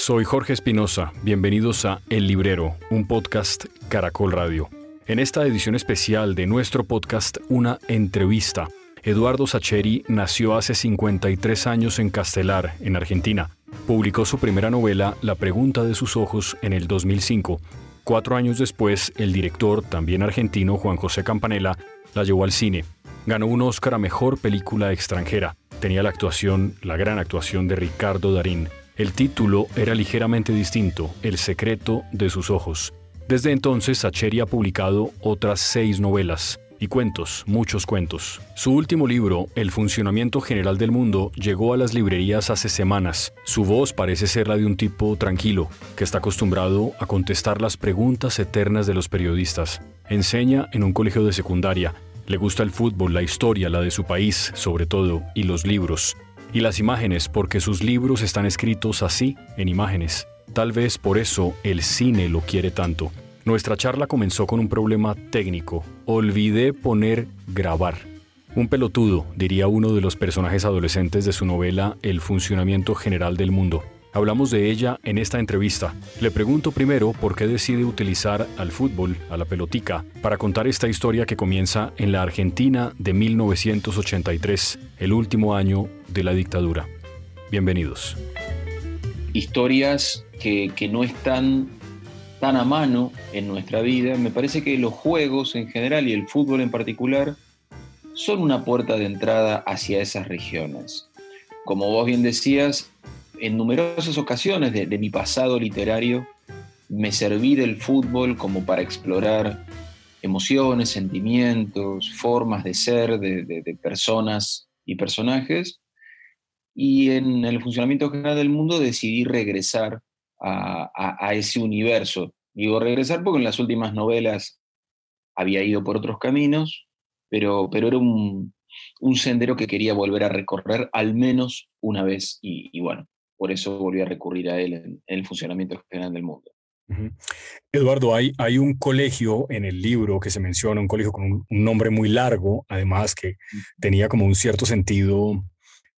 Soy Jorge Espinosa, bienvenidos a El Librero, un podcast Caracol Radio. En esta edición especial de nuestro podcast Una entrevista, Eduardo Sacheri nació hace 53 años en Castelar, en Argentina. Publicó su primera novela, La pregunta de sus ojos, en el 2005. Cuatro años después, el director, también argentino, Juan José Campanella, la llevó al cine. Ganó un Oscar a Mejor Película Extranjera. Tenía la actuación, la gran actuación de Ricardo Darín. El título era ligeramente distinto, El secreto de sus ojos. Desde entonces, Sacheri ha publicado otras seis novelas y cuentos, muchos cuentos. Su último libro, El funcionamiento general del mundo, llegó a las librerías hace semanas. Su voz parece ser la de un tipo tranquilo, que está acostumbrado a contestar las preguntas eternas de los periodistas. Enseña en un colegio de secundaria. Le gusta el fútbol, la historia, la de su país, sobre todo, y los libros y las imágenes porque sus libros están escritos así, en imágenes. Tal vez por eso el cine lo quiere tanto. Nuestra charla comenzó con un problema técnico. Olvidé poner grabar. Un pelotudo, diría uno de los personajes adolescentes de su novela El funcionamiento general del mundo. Hablamos de ella en esta entrevista. Le pregunto primero por qué decide utilizar al fútbol, a la pelotica, para contar esta historia que comienza en la Argentina de 1983, el último año de la dictadura. Bienvenidos. Historias que, no están tan a mano en nuestra vida. Me parece que los juegos en general y el fútbol en particular son una puerta de entrada hacia esas regiones. Como vos bien decías, en numerosas ocasiones de, mi pasado literario me serví del fútbol como para explorar emociones, sentimientos, formas de ser de, personas y personajes. Y en el funcionamiento general del mundo decidí regresar a, ese universo. Digo regresar porque en las últimas novelas había ido por otros caminos, pero, pero era un, sendero que quería volver a recorrer al menos una vez. y bueno, por eso volví a recurrir a él en, el funcionamiento general del mundo. Eduardo, hay, hay un colegio en el libro que se menciona, un colegio con un, nombre muy largo, además que tenía como un cierto sentido,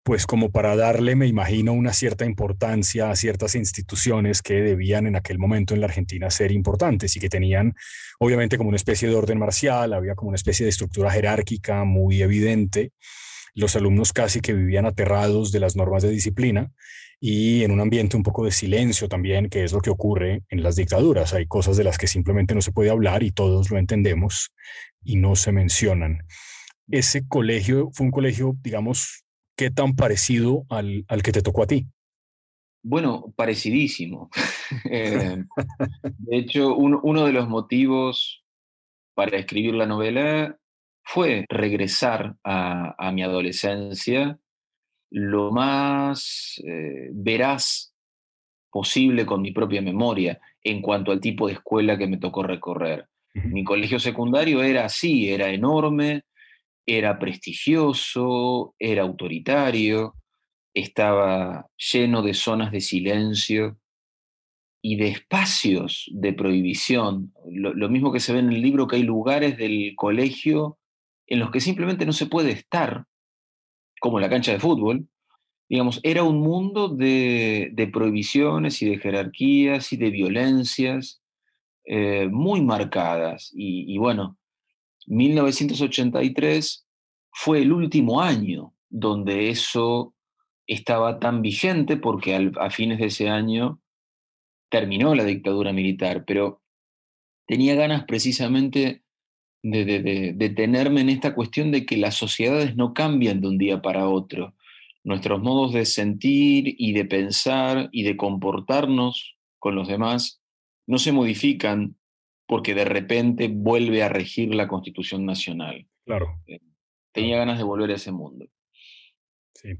pues como para darle, me imagino, una cierta importancia a ciertas instituciones que debían en aquel momento en la Argentina ser importantes y que tenían obviamente como una especie de orden marcial, había como una especie de estructura jerárquica muy evidente, los alumnos casi que vivían aterrados de las normas de disciplina y en un ambiente un poco de silencio también, que es lo que ocurre en las dictaduras. Hay cosas de las que simplemente no se puede hablar y todos lo entendemos y no se mencionan. Ese colegio fue un colegio, digamos, ¿qué tan parecido al, al que te tocó a ti? Bueno, parecidísimo. Eh, de hecho, uno de los motivos para escribir la novela fue regresar a, a mi adolescencia lo más eh, veraz posible con mi propia memoria en cuanto al tipo de escuela que me tocó recorrer. Mi colegio secundario era así, era enorme, era prestigioso, era autoritario, estaba lleno de zonas de silencio y de espacios de prohibición. Lo, lo, mismo que se ve en el libro, que hay lugares del colegio en los que simplemente no se puede estar como la cancha de fútbol, digamos, era un mundo de, prohibiciones y de jerarquías y de violencias eh, muy marcadas. Y, bueno, 1983 fue el último año donde eso estaba tan vigente porque a fines de ese año terminó la dictadura militar, pero tenía ganas precisamente de, detenerme en esta cuestión de que las sociedades no cambian de un día para otro. Nuestros modos de sentir y de pensar y de comportarnos con los demás no se modifican porque de repente vuelve a regir la Constitución Nacional. Claro. Eh, tenía ganas de volver a ese mundo. Sí,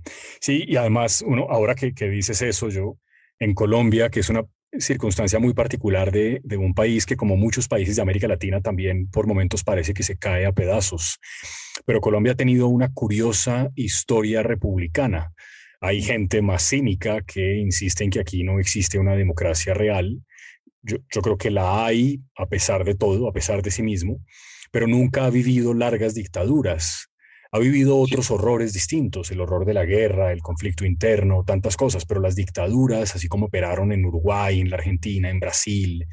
sí y además, uno, ahora que, que dices eso, yo en Colombia, que es una circunstancia muy particular de, un país que como muchos países de América Latina también por momentos parece que se cae a pedazos. Pero Colombia ha tenido una curiosa historia republicana. Hay gente más cínica que insiste en que aquí no existe una democracia real. Yo, yo creo que la hay a pesar de todo, a pesar de sí mismo, pero nunca ha vivido largas dictaduras. Ha vivido otros horrores distintos, el horror de la guerra, el conflicto interno, tantas cosas, pero las dictaduras, así como operaron en Uruguay, en la Argentina, en Brasil,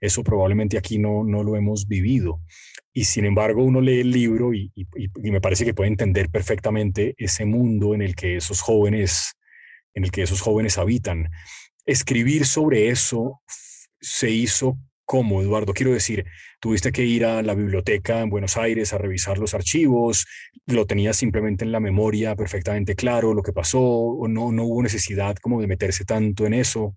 eso probablemente aquí no, no lo hemos vivido. Y sin embargo, uno lee el libro y, me parece que puede entender perfectamente ese mundo en el que esos jóvenes, en el que esos jóvenes habitan. Escribir sobre eso se hizo como, Eduardo. Quiero decir, tuviste que ir a la biblioteca en Buenos Aires a revisar los archivos, lo tenías simplemente en la memoria perfectamente claro lo que pasó, o no, no hubo necesidad como de meterse tanto en eso.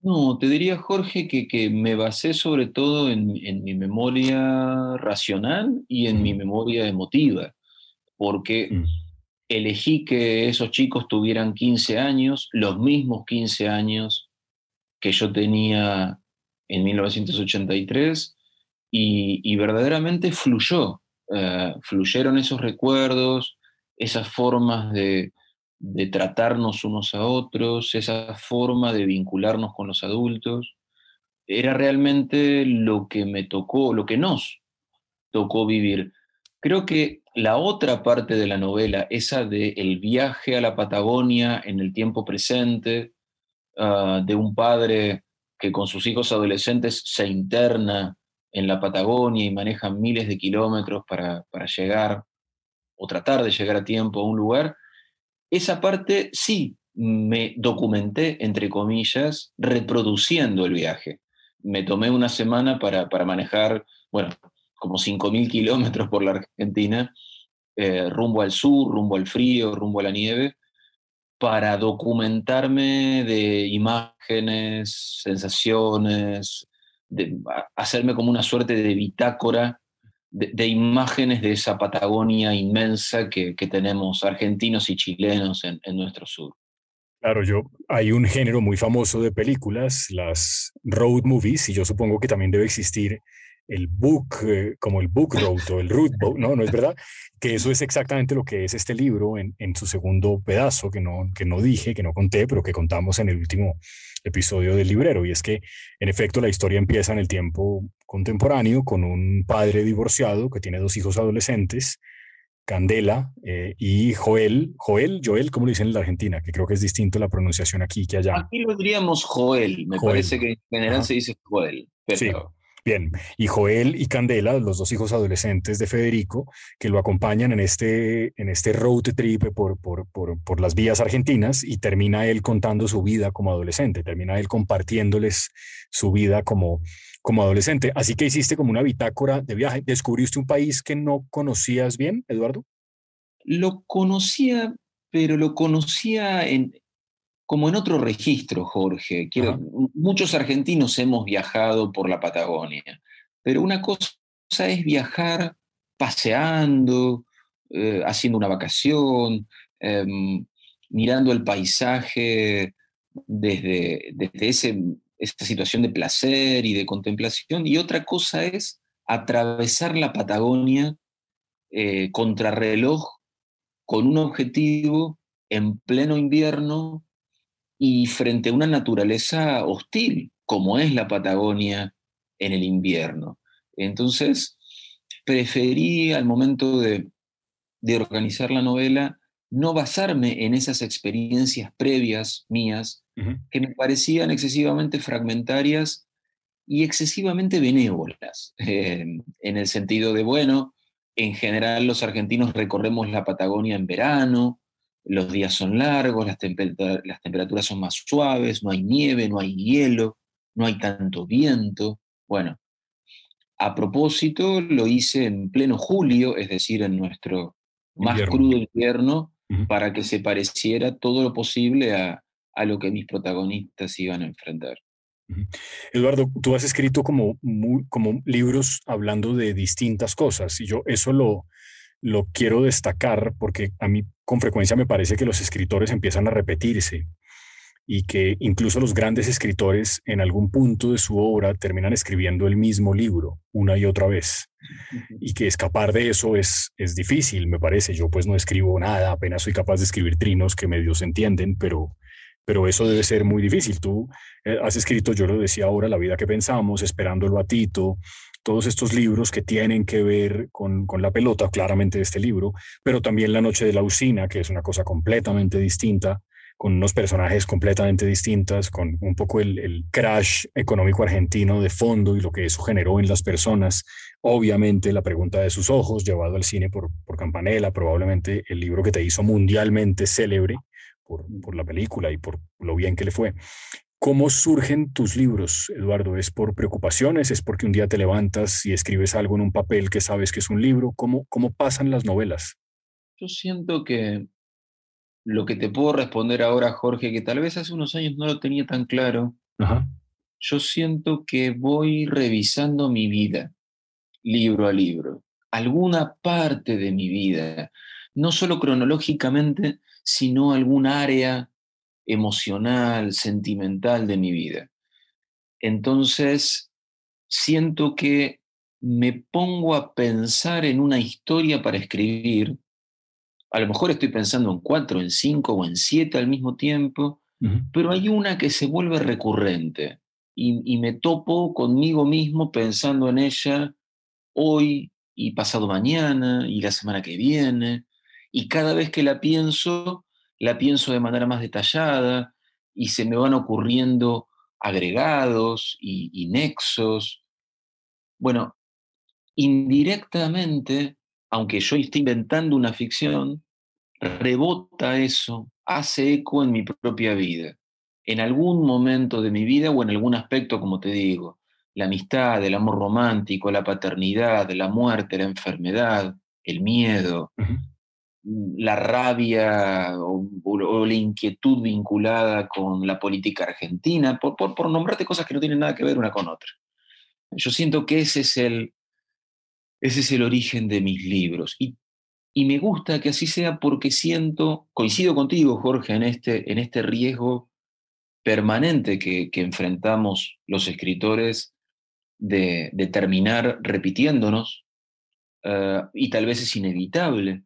No, te diría, Jorge, que, que me basé sobre todo en, mi memoria racional y en mi memoria emotiva, porque mm. elegí que esos chicos tuvieran 15 años, los mismos 15 años que yo tenía en 1983, y, verdaderamente fluyó, eh, fluyeron esos recuerdos, esas formas de, de tratarnos unos a otros, esa forma de vincularnos con los adultos, era realmente lo que me tocó, lo que nos tocó vivir. Creo que la otra parte de la novela, esa de el viaje a la Patagonia en el tiempo presente, ah, de un padre que con sus hijos adolescentes se interna en la Patagonia y maneja miles de kilómetros para, para llegar o tratar de llegar a tiempo a un lugar, esa parte sí me documenté, entre comillas, reproduciendo el viaje. Me tomé una semana para, manejar, bueno, como 5.000 kilómetros por la Argentina, eh, rumbo al sur, rumbo al frío, rumbo a la nieve, para documentarme de imágenes, sensaciones, de hacerme como una suerte de bitácora de, imágenes de esa Patagonia inmensa que, tenemos argentinos y chilenos en, nuestro sur. Claro, yo hay un género muy famoso de películas, las road movies, y yo supongo que también debe existir el book, eh, como el book road o el root book, no, no es verdad, que eso es exactamente lo que es este libro en, en, su segundo pedazo, que no, que no dije, que no conté, pero que contamos en el último episodio del librero, y es que en efecto la historia empieza en el tiempo contemporáneo con un padre divorciado que tiene dos hijos adolescentes, Candela eh, y Joel, Joel, Joel, como lo dicen en la Argentina, que creo que es distinto la pronunciación aquí que allá. Aquí lo diríamos Joel, me parece que en general se dice Joel. Pero... Bien, y Joel y Candela, los dos hijos adolescentes de Federico, que lo acompañan en este, en este road trip por, por, por, por, las vías argentinas y termina él contando su vida como adolescente, termina él compartiéndoles su vida como, como adolescente. Así que hiciste como una bitácora de viaje. ¿Descubriste un país que no conocías bien, Eduardo? Lo conocía, pero lo conocía en, como en otro registro, Jorge. muchos argentinos hemos viajado por la Patagonia, pero una cosa es viajar paseando, eh, haciendo una vacación, em, mirando el paisaje desde, desde ese, esa situación de placer y de contemplación, y otra cosa es atravesar la Patagonia eh, contrarreloj con un objetivo en pleno invierno y frente a una naturaleza hostil, como es la Patagonia en el invierno. Entonces, preferí al momento de, organizar la novela no basarme en esas experiencias previas mías que me parecían excesivamente fragmentarias y excesivamente benévolas, en el sentido de, bueno, en general los argentinos recorremos la Patagonia en verano, los días son largos, las, las, temperaturas son más suaves, no hay nieve, no hay hielo, no hay tanto viento. Bueno, a propósito, lo hice en pleno julio, es decir, en nuestro más crudo invierno, para que se pareciera todo lo posible a, a, lo que mis protagonistas iban a enfrentar. Eduardo, tú has escrito como, como libros hablando de distintas cosas y yo eso lo, lo quiero destacar porque a mí con frecuencia me parece que los escritores empiezan a repetirse y que incluso los grandes escritores en algún punto de su obra terminan escribiendo el mismo libro una y otra vez y que escapar de eso es, es difícil, me parece. Yo pues no escribo nada, apenas soy capaz de escribir trinos que medio se entienden, pero, pero eso debe ser muy difícil. Tú eh, has escrito, yo lo decía ahora, La vida que pensamos, Esperando el batito, todos estos libros que tienen que ver con, con la pelota, claramente este libro, pero también La Noche de la Usina, que es una cosa completamente distinta, con unos personajes completamente distintos, con un poco el, el, crash económico argentino de fondo y lo que eso generó en las personas. Obviamente la pregunta de sus ojos, llevado al cine por, por Campanella, probablemente el libro que te hizo mundialmente célebre por, por la película y por lo bien que le fue. ¿Cómo surgen tus libros, Eduardo? ¿Es por preocupaciones? ¿Es porque un día te levantas y escribes algo en un papel que sabes que es un libro? ¿Cómo, cómo pasan las novelas? Yo siento que lo que te puedo responder ahora, Jorge, que tal vez hace unos años no lo tenía tan claro, Ajá. yo siento que voy revisando mi vida, libro a libro, alguna parte de mi vida, no solo cronológicamente, sino algún área emocional, sentimental de mi vida. Entonces, siento que me pongo a pensar en una historia para escribir a lo mejor estoy pensando en cuatro, en cinco o en siete al mismo tiempo, uh -huh. pero hay una que se vuelve recurrente y, y, me topo conmigo mismo pensando en ella hoy y pasado mañana y la semana que viene. Y cada vez que la pienso, la pienso de manera más detallada y se me van ocurriendo agregados y, nexos. Bueno, indirectamente, aunque yo esté inventando una ficción, rebota eso, hace eco en mi propia vida. En algún momento de mi vida o en algún aspecto, como te digo, la amistad, el amor romántico, la paternidad, la muerte, la enfermedad, el miedo. La rabia o, la inquietud vinculada con la política argentina, por, por, nombrarte cosas que no tienen nada que ver una con otra. Yo siento que ese es el, ese es el origen de mis libros. Y, y, me gusta que así sea porque siento, coincido contigo, Jorge, en este, en este riesgo permanente que, enfrentamos los escritores de, terminar repitiéndonos, uh, y tal vez es inevitable,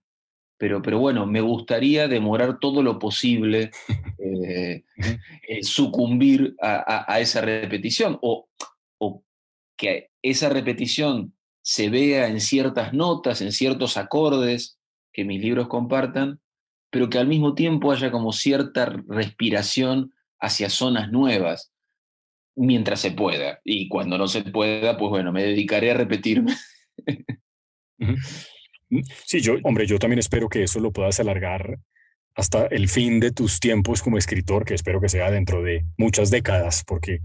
pero, pero bueno, me gustaría demorar todo lo posible eh, eh, sucumbir a, a, a, esa repetición, o, o que esa repetición se vea en ciertas notas, en ciertos acordes que mis libros compartan, pero que al mismo tiempo haya como cierta respiración hacia zonas nuevas, mientras se pueda. Y cuando no se pueda, pues bueno, me dedicaré a repetirme. Sí, yo, hombre, yo también espero que eso lo puedas alargar hasta el fin de tus tiempos como escritor, que espero que sea dentro de muchas décadas, porque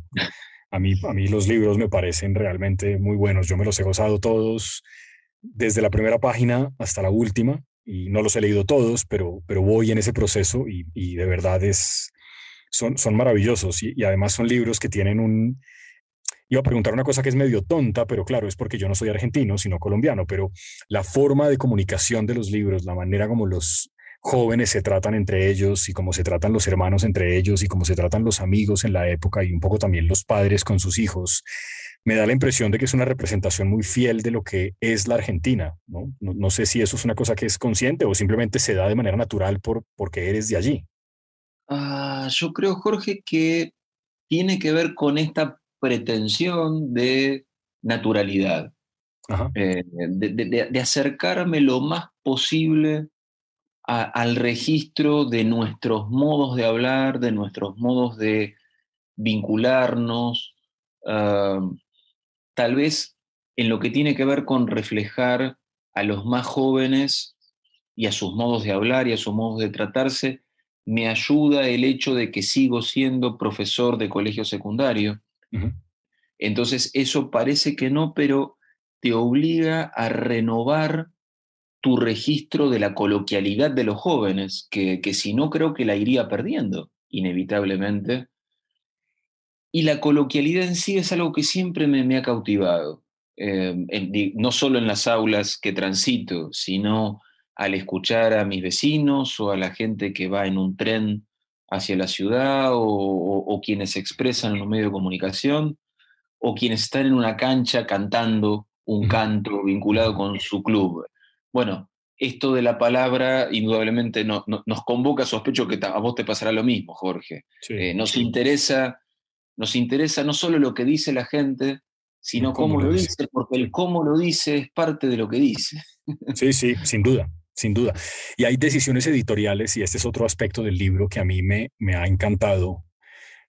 a mí, a mí los libros me parecen realmente muy buenos. Yo me los he gozado todos, desde la primera página hasta la última, y no los he leído todos, pero, pero voy en ese proceso y, y de verdad es, son, son maravillosos. Y, y, además son libros que tienen un... Iba a preguntar una cosa que es medio tonta, pero claro, es porque yo no soy argentino, sino colombiano, pero la forma de comunicación de los libros, la manera como los, jóvenes se tratan entre ellos y cómo se tratan los hermanos entre ellos y cómo se tratan los amigos en la época y un poco también los padres con sus hijos, me da la impresión de que es una representación muy fiel de lo que es la Argentina. No, sé si eso es una cosa que es consciente o simplemente se da de manera natural por, porque eres de allí. Uh, yo creo, Jorge, que tiene que ver con esta pretensión de naturalidad, eh, de, de, de acercarme lo más posible a, al registro de nuestros modos de hablar, de nuestros modos de vincularnos, uh, tal vez en lo que tiene que ver con reflejar a los más jóvenes y a sus modos de hablar y a sus modos de tratarse, me ayuda el hecho de que sigo siendo profesor de colegio secundario. Entonces, eso parece que no, pero te obliga a renovar tu registro de la coloquialidad de los jóvenes, que, que si no creo que la iría perdiendo, inevitablemente. Y la coloquialidad en sí es algo que siempre me, me ha cautivado, eh, no solo en las aulas que transito, sino al escuchar a mis vecinos o a la gente que va en un tren hacia la ciudad o, o, o quienes se expresan en los medios de comunicación o quienes están en una cancha cantando un canto vinculado con su club bueno, esto de la palabra indudablemente no, no, nos convoca, sospecho que a vos te pasará lo mismo, Jorge. Sí, eh, nos, sí. interesa, nos interesa no solo lo que dice la gente, sino cómo, lo dice, porque el cómo lo dice es parte de lo que dice. Sí, sí, sin duda, sin duda. Y hay decisiones editoriales, y este es otro aspecto del libro que a mí me, me ha encantado,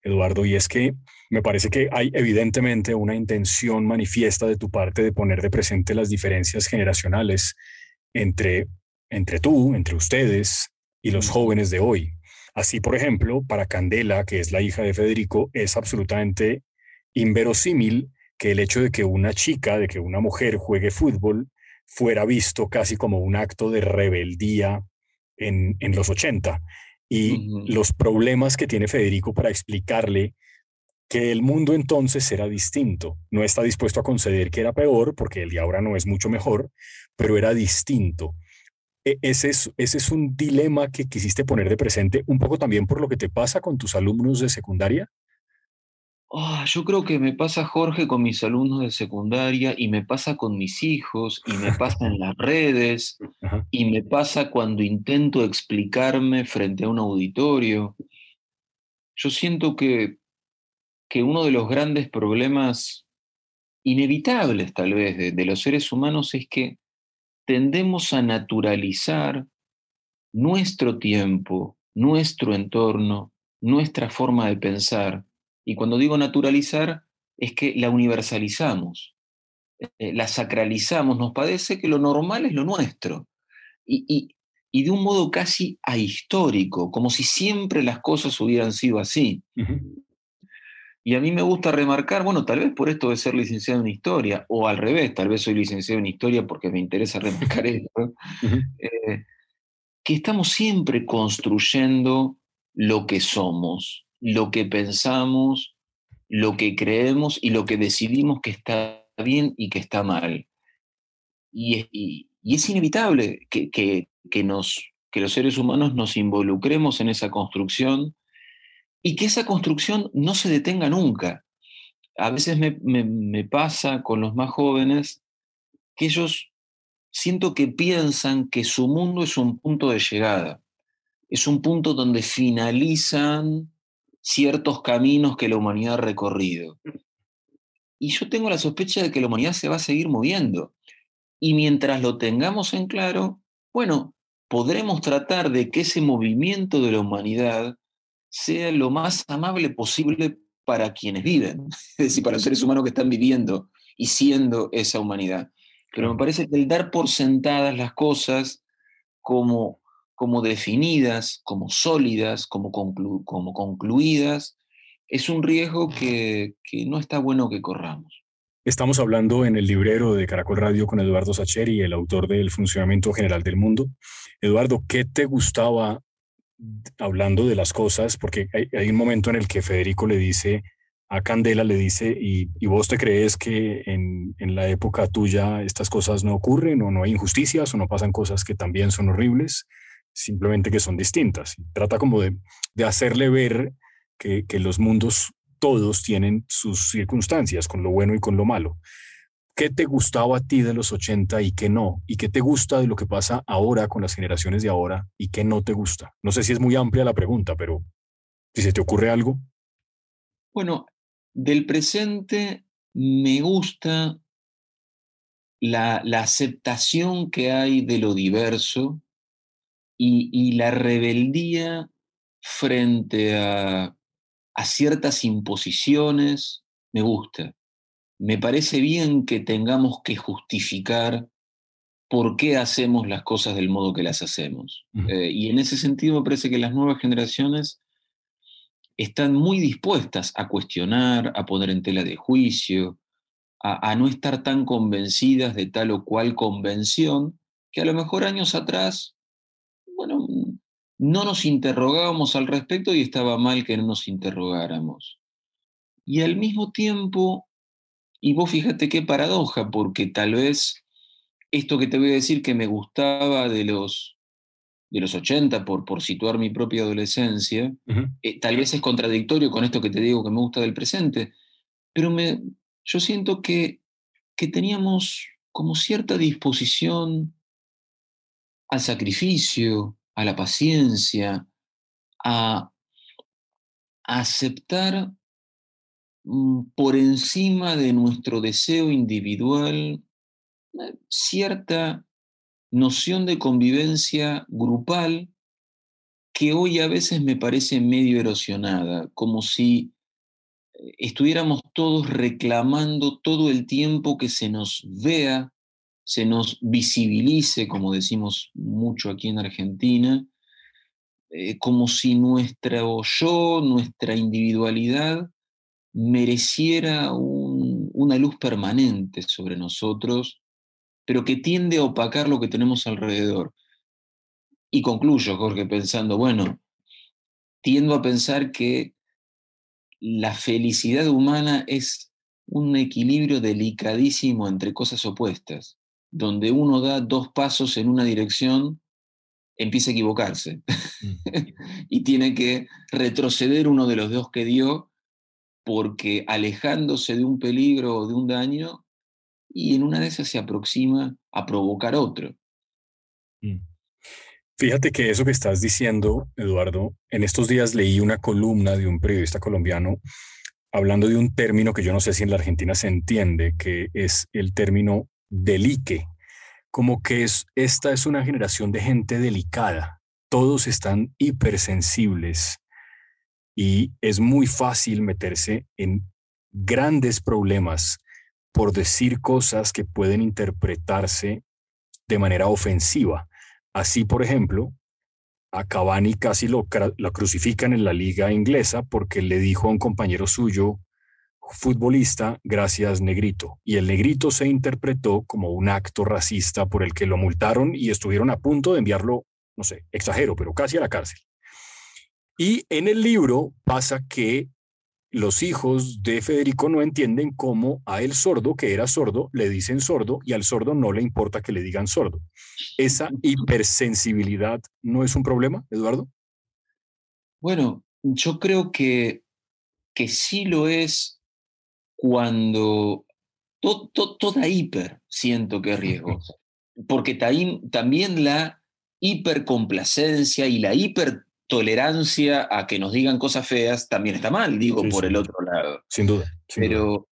Eduardo, y es que me parece que hay evidentemente una intención manifiesta de tu parte de poner de presente las diferencias generacionales entre, entre tú, entre ustedes y los jóvenes de hoy. Así, por ejemplo, para Candela, que es la hija de Federico, es absolutamente inverosímil que el hecho de que una chica, de que una mujer juegue fútbol, fuera visto casi como un acto de rebeldía en, los 80. Y los problemas que tiene Federico para explicarle que el mundo entonces era distinto. No está dispuesto a conceder que era peor, porque el de ahora no es mucho mejor, pero era distinto. E, ese es, ese es un dilema que quisiste poner de presente, un poco también por lo que te pasa con tus alumnos de secundaria. Ah, yo creo que me pasa, Jorge, con mis alumnos de secundaria y me pasa con mis hijos y me pasa en las redes y me pasa cuando intento explicarme frente a un auditorio. Yo siento que que uno de los grandes problemas inevitables tal vez de, los seres humanos es que tendemos a naturalizar nuestro tiempo, nuestro entorno, nuestra forma de pensar. Y cuando digo naturalizar, es que la universalizamos, eh, la sacralizamos, nos parece que lo normal es lo nuestro. Y, de un modo casi ahistórico, como si siempre las cosas hubieran sido así. Y a mí me gusta remarcar, bueno, tal vez por esto de ser licenciado en historia, o al revés, tal vez soy licenciado en historia porque me interesa remarcar esto, eh, que estamos siempre construyendo lo que somos, lo que pensamos, lo que creemos y lo que decidimos que está bien y que está mal. Y, es inevitable que, que, nos, que los seres humanos nos involucremos en esa construcción y que esa construcción no se detenga nunca. A veces me, pasa con los más jóvenes que ellos siento que piensan que su mundo es un punto de llegada, es un punto donde finalizan ciertos caminos que la humanidad ha recorrido. Y yo tengo la sospecha de que la humanidad se va a seguir moviendo. Y mientras lo tengamos en claro, bueno, podremos tratar de que ese movimiento de la humanidad sea lo más amable posible para quienes viven, es decir, para los seres humanos que están viviendo y siendo esa humanidad. Pero me parece que el dar por sentadas las cosas como, como definidas, como sólidas, como, como concluidas, es un riesgo que, que no está bueno que corramos. Estamos hablando en el librero de Caracol Radio con Eduardo Sacheri, el autor del Funcionamiento General del Mundo. Eduardo, ¿qué te gustaba hablando de las cosas, porque hay, un momento en el que Federico le dice a Candela, le dice, ¿y, vos te crees que en, la época tuya estas cosas no ocurren o no hay injusticias o no pasan cosas que también son horribles, simplemente que son distintas? trata como de, hacerle ver que, que los mundos todos tienen sus circunstancias, con lo bueno y con lo malo. ¿Qué te gustaba a ti de los 80 y qué no? ¿Y qué te gusta de lo que pasa ahora con las generaciones de ahora y qué no te gusta? No sé si es muy amplia la pregunta, pero si se te ocurre algo. Bueno, del presente me gusta la, aceptación que hay de lo diverso y, la rebeldía frente a, a ciertas imposiciones, me gusta me parece bien que tengamos que justificar por qué hacemos las cosas del modo que las hacemos. Eh, y en ese sentido me parece que las nuevas generaciones están muy dispuestas a cuestionar, a poner en tela de juicio, a, no estar tan convencidas de tal o cual convención, que a lo mejor años atrás, bueno, no nos interrogábamos al respecto y estaba mal que no nos interrogáramos. Y al mismo tiempo y vos fíjate qué paradoja, porque tal vez esto que te voy a decir que me gustaba de los, de los 80, por, por situar mi propia adolescencia, eh, tal vez es contradictorio con esto que te digo que me gusta del presente, pero me, yo siento que, que teníamos como cierta disposición al sacrificio, a la paciencia, a, aceptar mm, por encima de nuestro deseo individual cierta noción de convivencia grupal que hoy a veces me parece medio erosionada, como si eh, estuviéramos todos reclamando todo el tiempo que se nos vea, se nos visibilice, como decimos mucho aquí en Argentina, eh, como si nuestro yo, nuestra individualidad, mereciera una luz permanente sobre nosotros, pero que tiende a opacar lo que tenemos alrededor. Y concluyo, Jorge, pensando, bueno, tiendo a pensar que la felicidad humana es un equilibrio delicadísimo entre cosas opuestas, donde uno da dos pasos en una dirección, empieza a equivocarse y tiene que retroceder uno de los dos que dio porque alejándose de un peligro o de un daño, y en una de esas se aproxima a provocar otro. Mm. Fíjate que eso que estás diciendo, Eduardo, en estos días leí una columna de un periodista colombiano hablando de un término que yo no sé si en la Argentina se entiende, que es el término delique, como que es, esta es una generación de gente delicada, todos están hipersensibles y es muy fácil meterse en grandes problemas por decir cosas que pueden interpretarse de manera ofensiva. Así, por ejemplo, a Cavani casi lo, crucifican en la liga inglesa porque le dijo a un compañero suyo, futbolista, gracias negrito. Y el negrito se interpretó como un acto racista por el que lo multaron y estuvieron a punto de enviarlo, no sé, exagero, pero casi a la cárcel. Y en el libro pasa que los hijos de Federico no entienden cómo a el sordo, que era sordo, le dicen sordo y al sordo no le importa que le digan sordo. ¿Esa hipersensibilidad no es un problema, Eduardo? Bueno, yo creo que, que sí lo es cuando toda hiper siento que es riesgosa. Porque también la hipercomplacencia y la hiper tolerancia a que nos digan cosas feas también está mal, digo, por el otro lado. Sin duda. pero,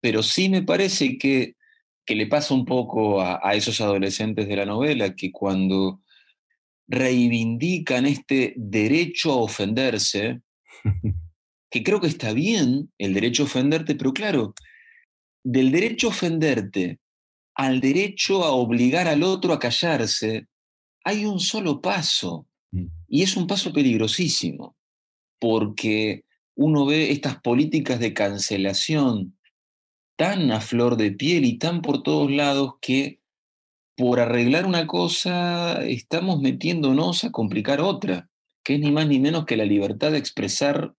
pero sí me parece que, que le pasa un poco a, esos adolescentes de la novela que cuando reivindican este derecho a ofenderse, que creo que está bien el derecho a ofenderte, pero claro, del derecho a ofenderte al derecho a obligar al otro a callarse, hay un solo paso. Mm. Y es un paso peligrosísimo, porque uno ve estas políticas de cancelación tan a flor de piel y tan por todos lados que por arreglar una cosa estamos metiéndonos a complicar otra, que es ni más ni menos que la libertad de expresar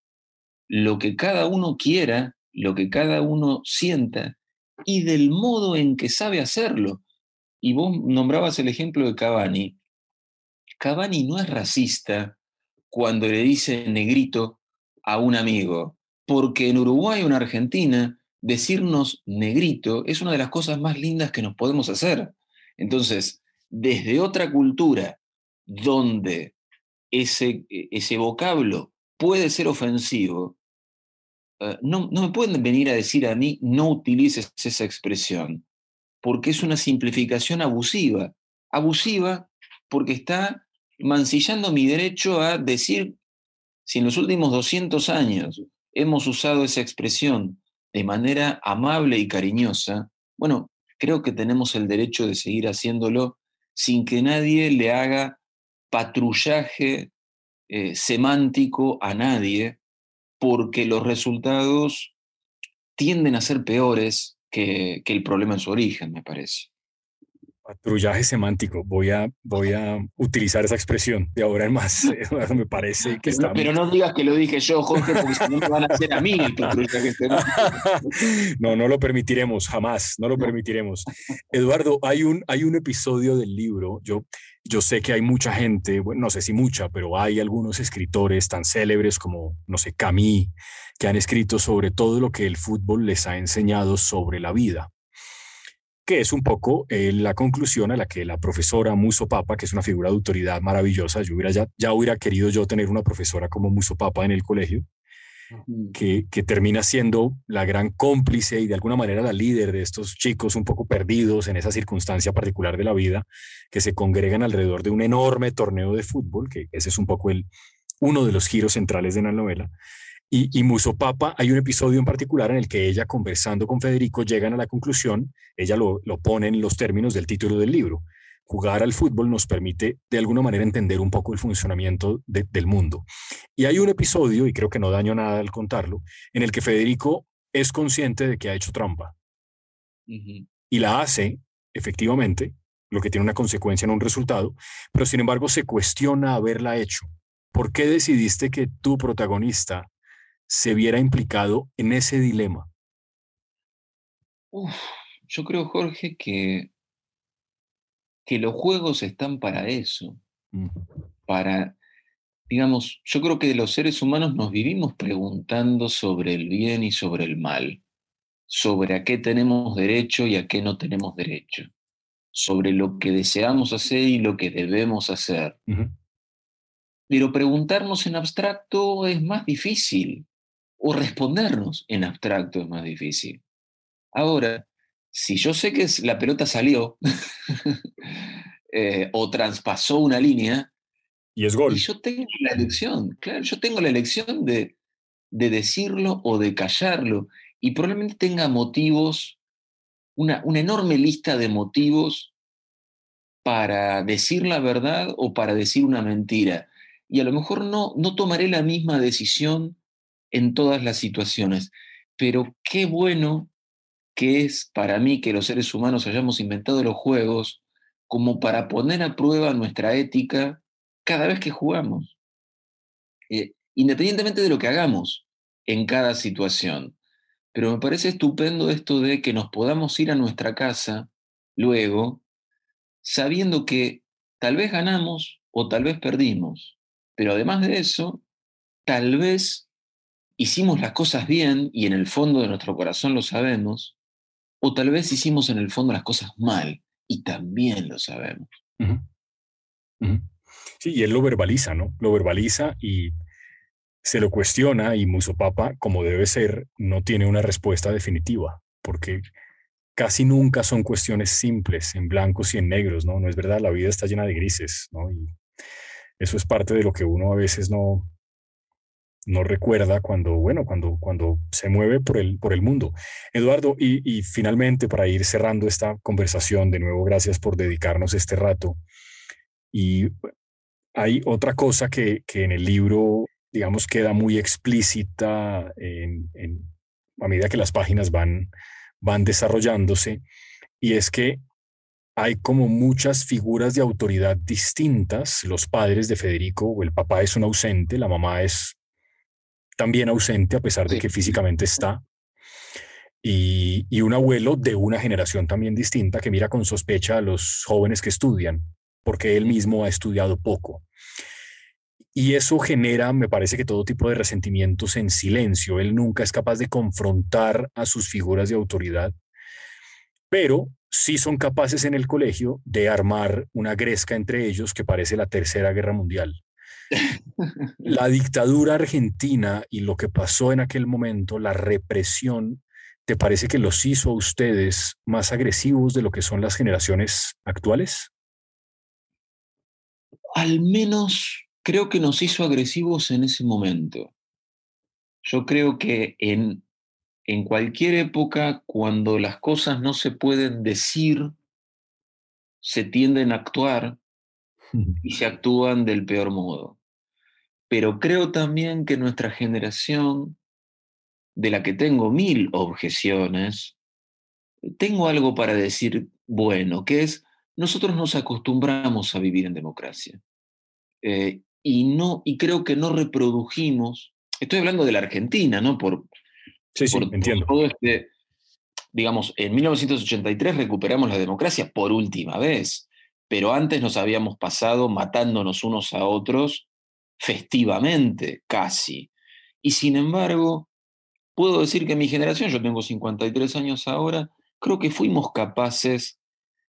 lo que cada uno quiera, lo que cada uno sienta y del modo en que sabe hacerlo. Y vos nombrabas el ejemplo de Cavani. Cavani no es racista cuando le dice negrito a un amigo, porque en Uruguay o en Argentina decirnos negrito es una de las cosas más lindas que nos podemos hacer. Entonces, desde otra cultura donde ese, ese vocablo puede ser ofensivo, eh, no, no me pueden venir a decir a mí no utilices esa expresión, porque es una simplificación abusiva. Abusiva porque está mancillando mi derecho a decir si en los últimos 200 años hemos usado esa expresión de manera amable y cariñosa, bueno, creo que tenemos el derecho de seguir haciéndolo sin que nadie le haga patrullaje eh, semántico a nadie, porque los resultados tienden a ser peores que el problema en su origen, me parece. Patrullaje semántico. Voy a, voy a utilizar esa expresión de ahora en más. me parece que está. Pero no digas que lo dije yo, Jorge, porque si no me van a hacer a mí el patrullaje semántico. no, no lo permitiremos, jamás. No lo permitiremos. Eduardo, hay un, hay un episodio del libro. Yo, yo sé que hay mucha gente, bueno, no sé si mucha, pero hay algunos escritores tan célebres como, no sé, Camille, que han escrito sobre todo lo que el fútbol les ha enseñado sobre la vida que es un poco eh, la conclusión a la que la profesora Muso Papa, que es una figura de autoridad maravillosa, yo hubiera ya, ya hubiera querido yo tener una profesora como Muso Papa en el colegio, que, que, termina siendo la gran cómplice y de alguna manera la líder de estos chicos un poco perdidos en esa circunstancia particular de la vida, que se congregan alrededor de un enorme torneo de fútbol, que ese es un poco el, uno de los giros centrales de la novela. Y, y Muso Papa, hay un episodio en particular en el que ella, conversando con Federico, llegan a la conclusión, ella lo, lo pone en los términos del título del libro, jugar al fútbol nos permite de alguna manera entender un poco el funcionamiento del mundo. Y hay un episodio, y creo que no daño nada al contarlo, en el que Federico es consciente de que ha hecho trampa. Y la hace, efectivamente, lo que tiene una consecuencia en un resultado, pero sin embargo se cuestiona haberla hecho. ¿Por qué decidiste que tu protagonista se viera implicado en ese dilema? yo creo, Jorge, que que los juegos están para eso, para, digamos, yo creo que los seres humanos nos vivimos preguntando sobre el bien y sobre el mal, sobre a qué tenemos derecho y a qué no tenemos derecho, sobre lo que deseamos hacer y lo que debemos hacer. Pero preguntarnos en abstracto es más difícil, o respondernos en abstracto es más difícil. Ahora, si yo sé que la pelota salió eh, o traspasó una línea, y es gol. yo tengo la elección, claro, yo tengo la elección de, de decirlo o de callarlo, y probablemente tenga motivos, una, una enorme lista de motivos para decir la verdad o para decir una mentira. Y a lo mejor no, no tomaré la misma decisión en todas las situaciones, pero qué bueno que es para mí que los seres humanos hayamos inventado los juegos como para poner a prueba nuestra ética cada vez que jugamos, eh, independientemente de lo que hagamos en cada situación. Pero me parece estupendo esto de que nos podamos ir a nuestra casa luego, sabiendo que tal vez ganamos o tal vez perdimos, pero además de eso, tal vez hicimos las cosas bien y en el fondo de nuestro corazón lo sabemos, o tal vez hicimos en el fondo las cosas mal y también lo sabemos. Sí, y él lo verbaliza, ¿no? Lo verbaliza y se lo cuestiona y Musopapa, como debe ser, no tiene una respuesta definitiva, porque casi nunca son cuestiones simples, en blancos y en negros, ¿no? No es verdad, la vida está llena de grises, ¿no? Y eso es parte de lo que uno a veces no, no recuerda cuando, bueno, cuando, cuando se mueve por el, por el mundo. Eduardo, y, finalmente para ir cerrando esta conversación, de nuevo, gracias por dedicarnos este rato. Y hay otra cosa que, que en el libro, digamos, queda muy explícita en, a medida que las páginas van, van desarrollándose, y es que hay como muchas figuras de autoridad distintas. Los padres de Federico, el papá es un ausente, la mamá es también ausente a pesar de que físicamente está. Y, y, un abuelo de una generación también distinta que mira con sospecha a los jóvenes que estudian, porque él mismo ha estudiado poco. Y eso genera, me parece que todo tipo de resentimientos en silencio. Él nunca es capaz de confrontar a sus figuras de autoridad, pero sí son capaces en el colegio de armar una gresca entre ellos que parece la Tercera Guerra Mundial. La dictadura argentina y lo que pasó en aquel momento, la represión, ¿te parece que los hizo a ustedes más agresivos de lo que son las generaciones actuales? Al menos creo que nos hizo agresivos en ese momento. Yo creo que en, en cualquier época, cuando las cosas no se pueden decir, se tienden a actuar y se actúan del peor modo. Pero creo también que nuestra generación, de la que tengo mil objeciones, tengo algo para decir bueno, que es, nosotros nos acostumbramos a vivir en democracia. Eh, y, no, y creo que no reprodujimos, estoy hablando de la Argentina, ¿no? Por, sí, sí, entiendo. todo este, digamos, en 1983 recuperamos la democracia por última vez, pero antes nos habíamos pasado matándonos unos a otros festivamente, casi. Y sin embargo, puedo decir que mi generación, yo tengo 53 años ahora, creo que fuimos capaces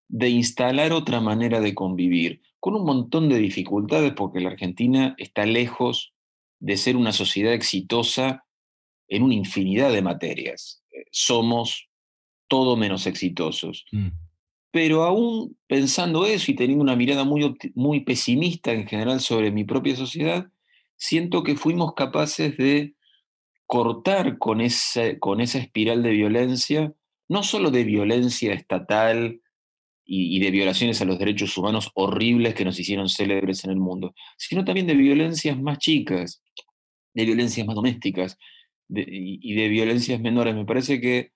de instalar otra manera de convivir, con un montón de dificultades, porque la Argentina está lejos de ser una sociedad exitosa en una infinidad de materias. Eh, somos todo menos exitosos. Mm. Pero aún pensando eso y teniendo una mirada muy, muy pesimista en general sobre mi propia sociedad, siento que fuimos capaces de cortar con, con esa espiral de violencia, no solo de violencia estatal y, de violaciones a los derechos humanos horribles que nos hicieron célebres en el mundo, sino también de violencias más chicas, de violencias más domésticas y de violencias menores. Me parece que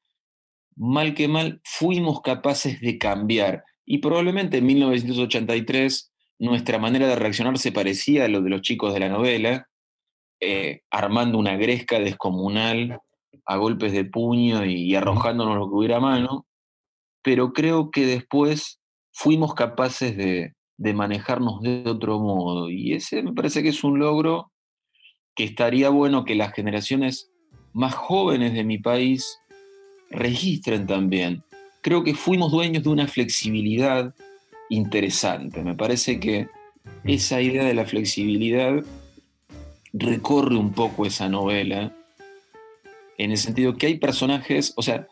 mal que mal fuimos capaces de cambiar y probablemente en 1983 nuestra manera de reaccionar se parecía a lo de los chicos de la novela, eh, armando una gresca descomunal a golpes de puño y, arrojándonos lo que hubiera a mano, pero creo que después fuimos capaces de, manejarnos de otro modo. Y ese me parece que es un logro que estaría bueno que las generaciones más jóvenes de mi país registren también. Creo que fuimos dueños de una flexibilidad interesante. Me parece que esa idea de la flexibilidad recorre un poco esa novela, en el sentido que hay personajes, o sea,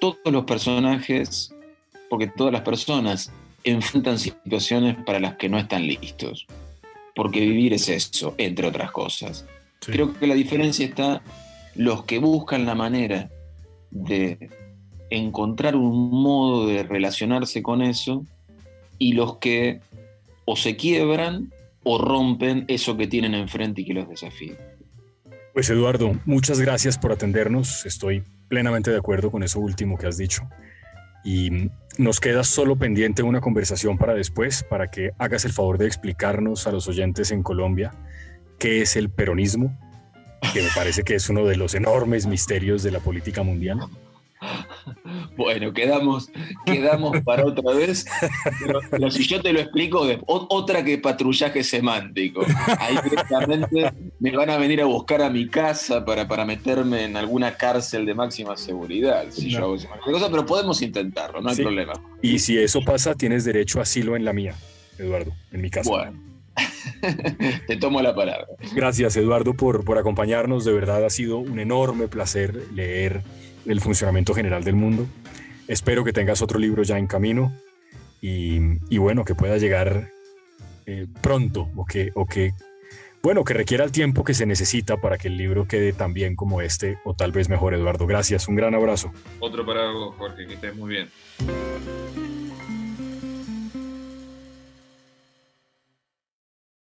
todos los personajes, porque todas las personas enfrentan situaciones para las que no están listos, porque vivir es eso, entre otras cosas. Creo que la diferencia está los que buscan la manera de encontrar un modo de relacionarse con eso y los que o se quiebran o rompen eso que tienen enfrente y que los desafía. Pues Eduardo, muchas gracias por atendernos. Estoy plenamente de acuerdo con eso último que has dicho. Y nos queda solo pendiente una conversación para después, para que hagas el favor de explicarnos a los oyentes en Colombia qué es el peronismo, que me parece que es uno de los enormes misterios de la política mundial. Bueno, quedamos, quedamos para otra vez. Pero, si yo te lo explico, otra que patrullaje semántico. Ahí directamente me van a venir a buscar a mi casa para, para meterme en alguna cárcel de máxima seguridad. Si yo hago cosa, pero podemos intentarlo, no hay problema. Y si eso pasa, tienes derecho a asilo en la mía, Eduardo, en mi casa. Bueno. Te tomo la palabra. Gracias, Eduardo, por, por acompañarnos. De verdad ha sido un enorme placer leer el funcionamiento general del mundo. Espero que tengas otro libro ya en camino y, bueno, que pueda llegar eh, pronto o que, o que, bueno, que requiera el tiempo que se necesita para que el libro quede tan bien como este o tal vez mejor, Eduardo. Gracias, un gran abrazo. Otro para vos, Jorge, que estés muy bien.